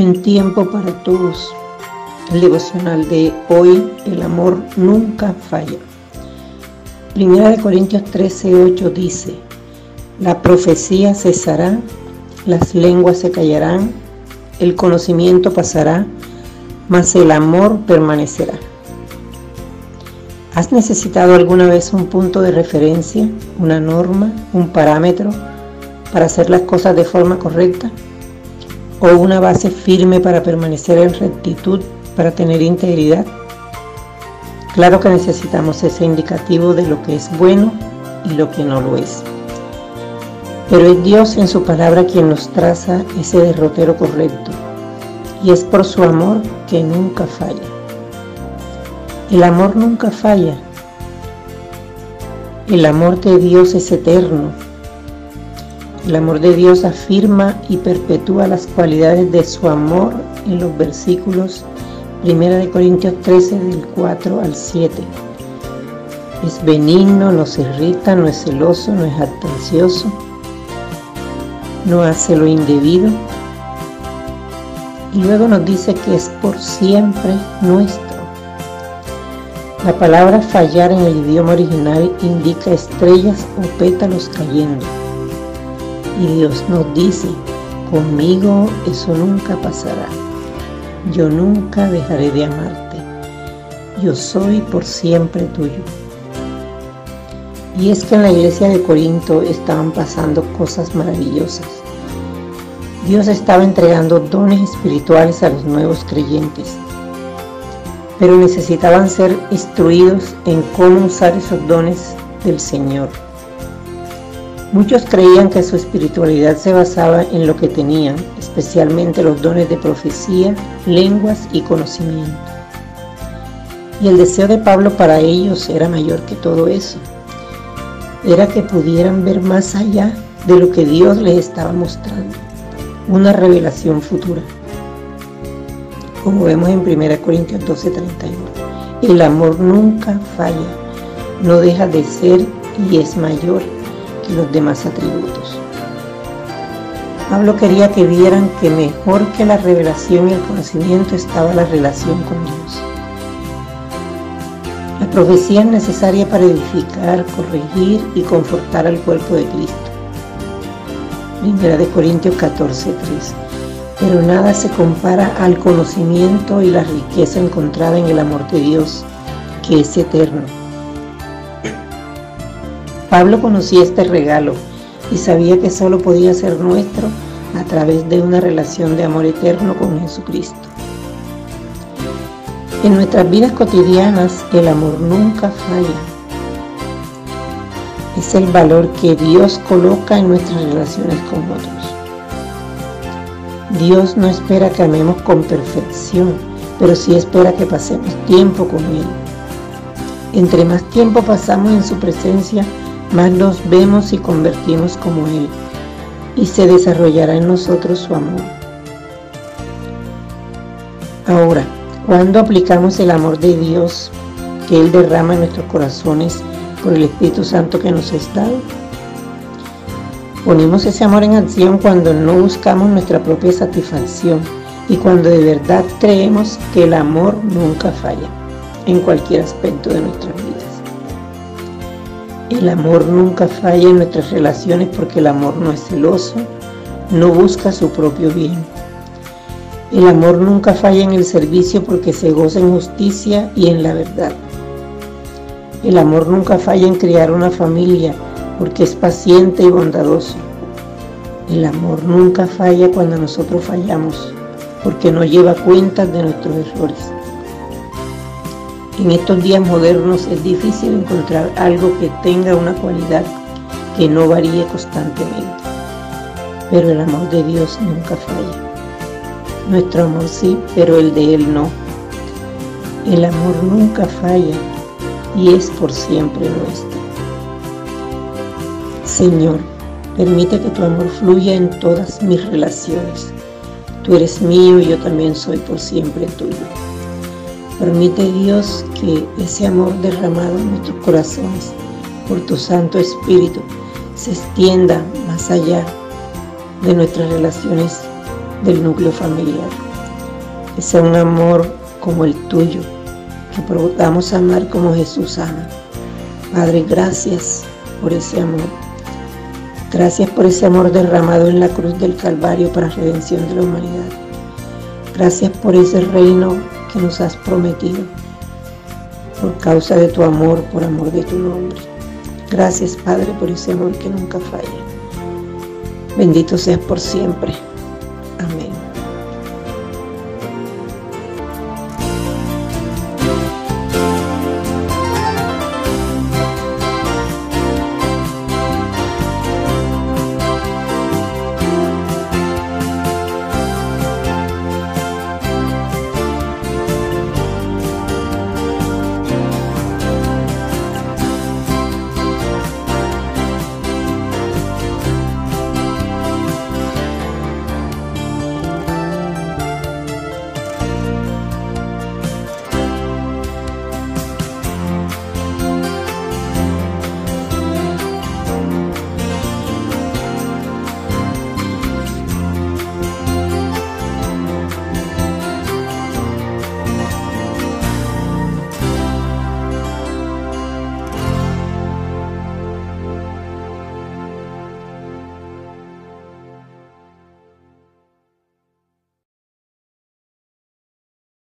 Buen tiempo para todos. El devocional de hoy, el amor nunca falla. Primera de Corintios 13, 8 dice, la profecía cesará, las lenguas se callarán, el conocimiento pasará, mas el amor permanecerá. ¿Has necesitado alguna vez un punto de referencia, una norma, un parámetro para hacer las cosas de forma correcta? ¿O una base firme para permanecer en rectitud, para tener integridad? Claro que necesitamos ese indicativo de lo que es bueno y lo que no lo es. Pero es Dios en su palabra quien nos traza ese derrotero correcto. Y es por su amor que nunca falla. El amor nunca falla. El amor de Dios es eterno. El amor de Dios afirma y perpetúa las cualidades de su amor en los versículos 1 Corintios 13 del 4 al 7. Es benigno, no se irrita, no es celoso, no es atencioso, no hace lo indebido. Y luego nos dice que es por siempre nuestro. La palabra fallar en el idioma original indica estrellas o pétalos cayendo. Y Dios nos dice, conmigo eso nunca pasará. Yo nunca dejaré de amarte. Yo soy por siempre tuyo. Y es que en la iglesia de Corinto estaban pasando cosas maravillosas. Dios estaba entregando dones espirituales a los nuevos creyentes, pero necesitaban ser instruidos en cómo usar esos dones del Señor. Muchos creían que su espiritualidad se basaba en lo que tenían, especialmente los dones de profecía, lenguas y conocimiento. Y el deseo de Pablo para ellos era mayor que todo eso. Era que pudieran ver más allá de lo que Dios les estaba mostrando, una revelación futura. Como vemos en 1 Corintios 12:31, el amor nunca falla, no deja de ser y es mayor los demás atributos. Pablo quería que vieran que mejor que la revelación y el conocimiento estaba la relación con Dios. La profecía es necesaria para edificar, corregir y confortar al cuerpo de Cristo. Primera de Corintios 14, 3. Pero nada se compara al conocimiento y la riqueza encontrada en el amor de Dios, que es eterno Pablo conocía este regalo y sabía que solo podía ser nuestro a través de una relación de amor eterno con Jesucristo. En nuestras vidas cotidianas el amor nunca falla. Es el valor que Dios coloca en nuestras relaciones con otros. Dios no espera que amemos con perfección, pero sí espera que pasemos tiempo con Él. Entre más tiempo pasamos en su presencia, más nos vemos y convertimos como Él, y se desarrollará en nosotros su amor. Ahora, cuando aplicamos el amor de Dios que Él derrama en nuestros corazones por el Espíritu Santo que nos ha dado, ponemos ese amor en acción cuando no buscamos nuestra propia satisfacción y cuando de verdad creemos que el amor nunca falla en cualquier aspecto de nuestra vida. El amor nunca falla en nuestras relaciones porque el amor no es celoso, no busca su propio bien. El amor nunca falla en el servicio porque se goza en justicia y en la verdad. El amor nunca falla en criar una familia porque es paciente y bondadoso. El amor nunca falla cuando nosotros fallamos porque no lleva cuentas de nuestros errores. En estos días modernos es difícil encontrar algo que tenga una cualidad que no varíe constantemente. Pero el amor de Dios nunca falla. Nuestro amor sí, pero el de Él no. El amor nunca falla y es por siempre nuestro. Señor, permite que tu amor fluya en todas mis relaciones. Tú eres mío y yo también soy por siempre tuyo. Permite Dios que ese amor derramado en nuestros corazones por tu Santo Espíritu se extienda más allá de nuestras relaciones del núcleo familiar. Que sea un amor como el tuyo, que podamos amar como Jesús ama. Padre, gracias por ese amor. Gracias por ese amor derramado en la cruz del Calvario para redención de la humanidad. Gracias por ese reino que nos has prometido, por causa de tu amor, por amor de tu nombre. Gracias, Padre, por ese amor que nunca falla. Bendito seas por siempre.